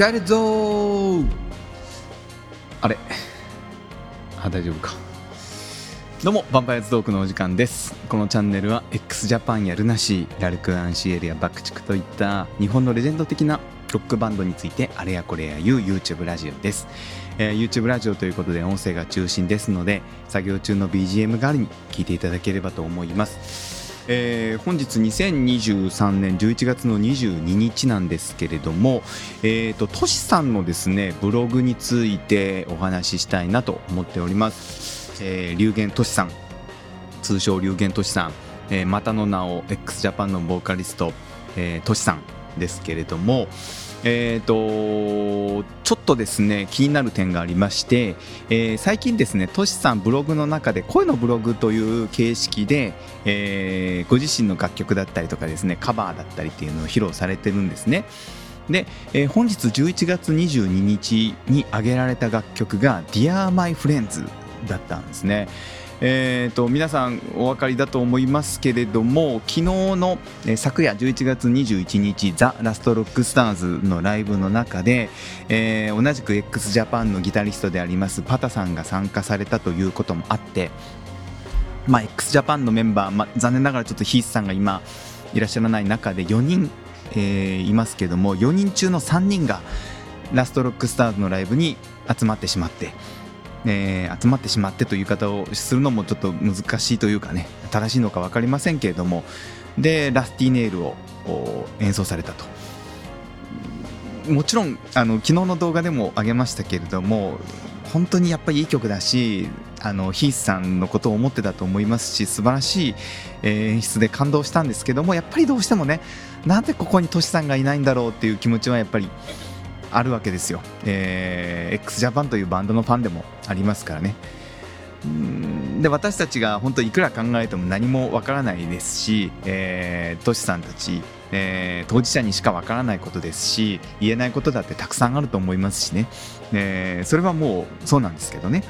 帰るぞーあれ。あ大丈夫か。どうもヴァンパイアズトークのお時間です。このチャンネルは x ジャパンやルナシーラルク・アンシエルやバクチクといった日本のレジェンド的なロックバンドについてあれやこれや言う YouTube ラジオです、えー YouTube ラジオということで音声が中心ですので作業中の BGM 代わりに聞いていただければと思います。えー本日2023年11月の22日なんですけれども、えー、とトシさんのですねブログについてお話ししたいなと思っております、えー、流言トシさん。通称流言トシさん、えーまたの名を x ジャパンのボーカリスト、えー、トシさんですけれどもえー、とちょっとですね気になる点がありまして、えー最近ですねトシさんブログの中で声のブログという形式で、えーご自身の楽曲だったりとかですねカバーだったりっていうのを披露されてるんですね。で、えー本日11月22日に上げられた楽曲が「Dear My Friends」だったんですね。えー、と皆さんお分かりだと思いますけれども昨日の、えー昨夜11月21日ザ・ラストロックスターズのライブの中で、えー同じく x ジャパンのギタリストでありますパタさんが参加されたということもあって、まあ、x ジャパンのメンバー、まあ、残念ながらちょっとヒースさんが今いらっしゃらない中で4人、えーいますけども4人中の3人がラストロックスターズのライブに集まってしまって。えー集まってしまってという言い方をするのもちょっと難しいというかね正しいのか分かりませんけれどもでラスティネイルを演奏されたと。もちろんあの昨日の動画でも上げましたけれども本当にやっぱりいい曲だしあのヒースさんのことを思ってたと思いますし素晴らしい演出で感動したんですけどもやっぱりどうしてもねなんでここにトシさんがいないんだろうっていう気持ちはやっぱりあるわけですよ、えー、XJAPAN というバンドのファンでもありますからね。で私たちが本当いくら考えても何もわからないですし、えー、トシさんたち、えー当事者にしかわからないことですし言えないことだってたくさんあると思いますしね、えーそれはもうそうなんですけどね。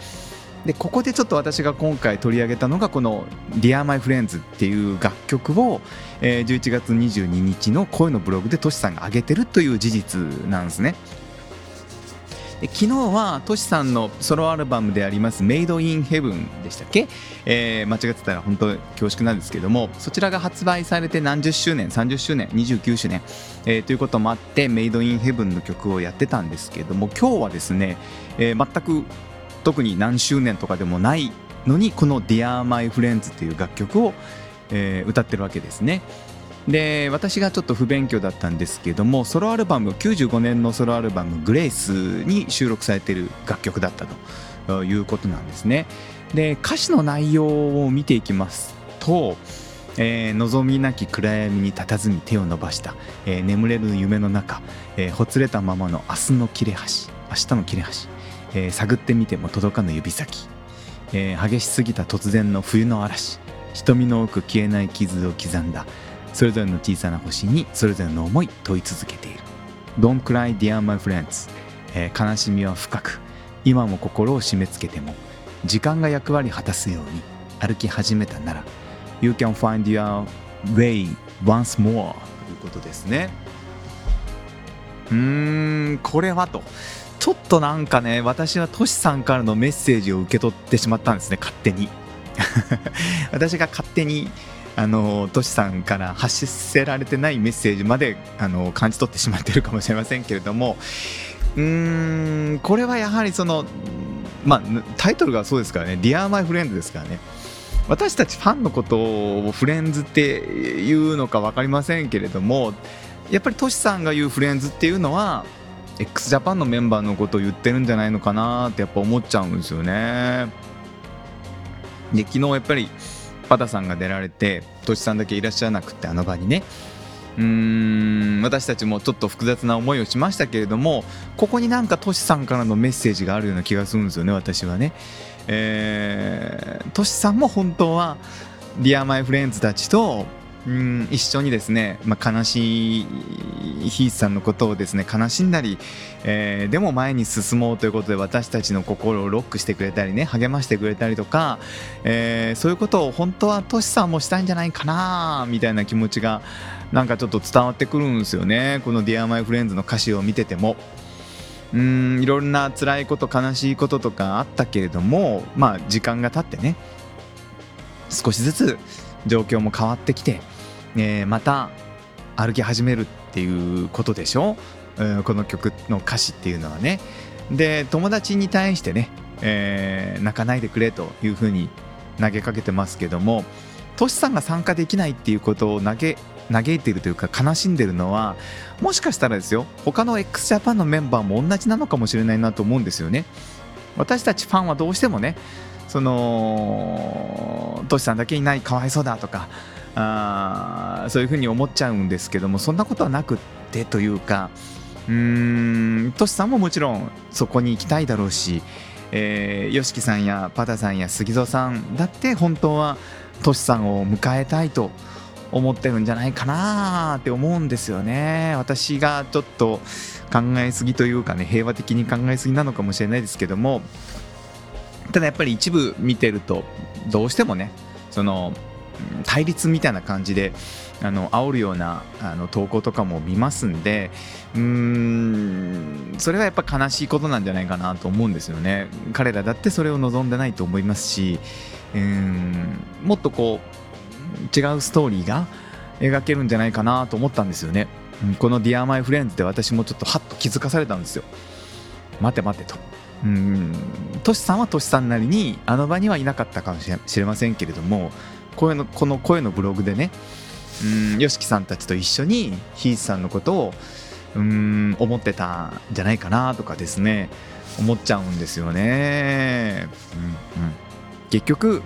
でここでちょっと私が今回取り上げたのがこの「Dear My Friends」っていう楽曲を、えー11月22日の声のブログでトシさんが上げてるという事実なんですね。で昨日はトシさんのソロアルバムであります「Made in Heaven」でしたっけ、えー間違ってたら本当恐縮なんですけどもそちらが発売されて何十周年？30周年？29周年、えーということもあって「Made in Heaven」の曲をやってたんですけども今日はですね、えー全く特に何周年とかでもないのにこの「Dear My Friends」っていう楽曲を、えー歌ってるわけですね。で私がちょっと不勉強だったんですけどもソロアルバム95年のソロアルバム「グレイス」に収録されている楽曲だったということなんですね。で歌詞の内容を見ていきますと「えー望みなき暗闇に佇み手を伸ばした、えー眠れる夢の中、えーほつれたままの明日の切れ端明日の切れ端、えー探ってみても届かぬ指先、えー激しすぎた突然の冬の嵐。瞳の奥消えない傷を刻んだ。それぞれの小さな星にそれぞれの思い問い続けている。Don't cry dear my friends、えー悲しみは深く。今も心を締め付けても時間が役割果たすように歩き始めたなら You can find your way once more ということですね。うーんこれはと。ちょっとなんかね私はトシさんからのメッセージを受け取ってしまったんですね勝手に。私が勝手にあのトシさんから発せられてないメッセージまであの感じ取ってしまってるかもしれませんけれどもうーんこれはやはりそのまあタイトルがそうですからね「Dear My Friend」ですからね。私たちファンのことをフレンズっていうのか分かりませんけれどもやっぱりトシさんが言うフレンズっていうのは x ジャパンのメンバーのことを言ってるんじゃないのかなってやっぱ思っちゃうんですよね。で昨日やっぱりパタさんが出られてトシさんだけいらっしゃらなくてあの場にねうーん私たちもちょっと複雑な思いをしましたけれどもここになんかトシさんからのメッセージがあるような気がするんですよね私はね。えートシさんも本当は Dear My Friends たちとうん一緒にですね、まあ、悲しいヒースさんのことをですね悲しんだり、えーでも前に進もうということで私たちの心をロックしてくれたりね励ましてくれたりとか、えーそういうことを本当はトシさんもしたいんじゃないかなみたいな気持ちがなんかちょっと伝わってくるんですよねこの「Dear My Friends」の歌詞を見てても。うんいろんな辛いこと悲しいこととかあったけれどもまあ時間が経ってね少しずつ状況も変わってきて、えー、また歩き始めるっていうことでしょ、うん、この曲の歌詞っていうのはね。で友達に対してね、えー、泣かないでくれというふうに投げかけてますけどもトシさんが参加できないっていうことを嘆嘆いているというか悲しんでるのはもしかしたらですよ他の x ジャパンのメンバーも同じなのかもしれないなと思うんですよね。私たちファンはどうしてもねそのトシさんだけいないかわいそうだとかあそういうふうに思っちゃうんですけどもそんなことはなくってというかうーんトシさんももちろんそこに行きたいだろうしえー、吉木さんやパタさんや杉蔵さんだって本当はトシさんを迎えたいと思ってるんじゃないかなって思うんですよね。私がちょっと考えすぎというかね平和的に考えすぎなのかもしれないですけどもただやっぱり一部見てるとどうしてもねその対立みたいな感じであの煽るようなあの投稿とかも見ますんでうーんそれはやっぱ悲しいことなんじゃないかなと思うんですよね。彼らだってそれを望んでないと思いますしうんもっとこう違うストーリーが描けるんじゃないかなと思ったんですよね。この「Dear My Friends」で私もちょっとハッと気づかされたんですよ。待て待てと。うんトシさんはトシさんなりにあの場にはいなかったかもしれませんけれども声のこの声のブログでねうん YOSHIKI さんたちと一緒にヒースさんのことをうん思ってたんじゃないかなとかですね思っちゃうんですよね。うんうん、結局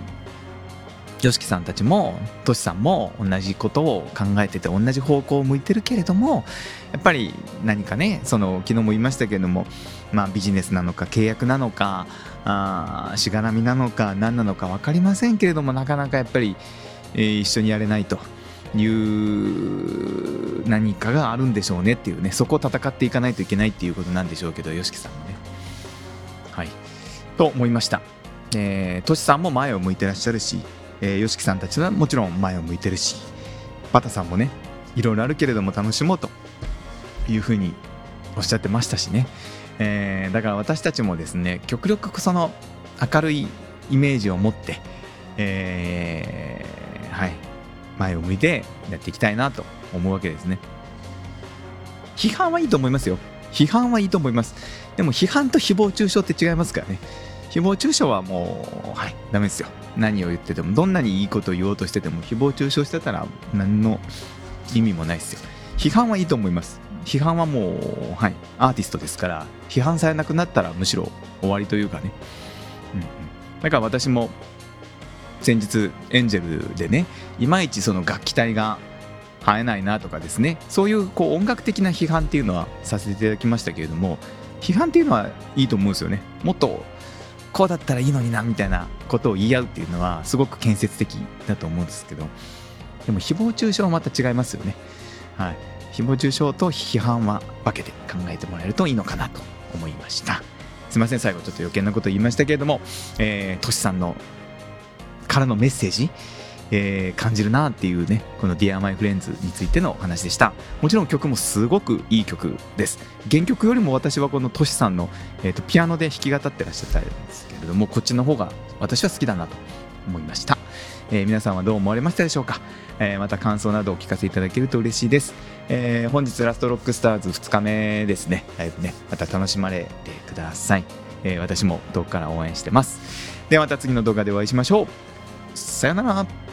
YOSHIKI さんたちもトシさんも同じことを考えてて同じ方向を向いてるけれどもやっぱり何かねその昨日も言いましたけれども、まあ、ビジネスなのか契約なのかあしがらみなのか何なのか分かりませんけれどもなかなかやっぱり、えー、一緒にやれないという何かがあるんでしょうねっていうねそこを戦っていかないといけないっていうことなんでしょうけど YOSHIKI さんもね。はい。と思いました。えー、トシさんも前を向いてらっしゃるし、えー、YOSHIKI さんたちはもちろん前を向いてるしバタさんもねいろいろあるけれども楽しもうというふうにおっしゃってましたしね、えー、だから私たちもですね極力その明るいイメージを持って、えー、はい前を向いてやっていきたいなと思うわけですね。批判はいいと思いますよ。批判はいいと思います。でも批判と誹謗中傷って違いますからね。誹謗中傷はもうはいダメですよ。何を言っててもどんなにいいことを言おうとしてても誹謗中傷してたら何の意味もないですよ。批判はいいと思います。批判はもうはい。アーティストですから批判されなくなったらむしろ終わりというかね、うん、だから私も先日エンジェルでねいまいちその楽器隊が生えないなとかですね。そういうこう音楽的な批判っていうのはさせていただきましたけれども批判っていうのはいいと思うんですよね。もっとこうだったらいいのになみたいなことを言い合うっていうのはすごく建設的だと思うんですけどでも誹謗中傷はまた違いますよね。はい。誹謗中傷と批判は分けて考えてもらえるといいのかなと思いました。すいません。最後ちょっと余計なこと言いましたけれども、えー、トシさんのからのメッセージ、えー、感じるなっていうねこの Dear My Friends についてのお話でした。もちろん曲もすごくいい曲です。原曲よりも私はこのトシさんの、えーと、ピアノで弾き語ってらっしゃったんですけれどもこっちの方が私は好きだなと思いました、えー、皆さんはどう思われましたでしょうか、えー、また感想などお聞かせいただけると嬉しいです、えー、本日ラストロックスターズ2日目ですね。ライブねまた楽しまれてください、え私も遠くから応援してます。ではまた次の動画でお会いしましょう。さよなら。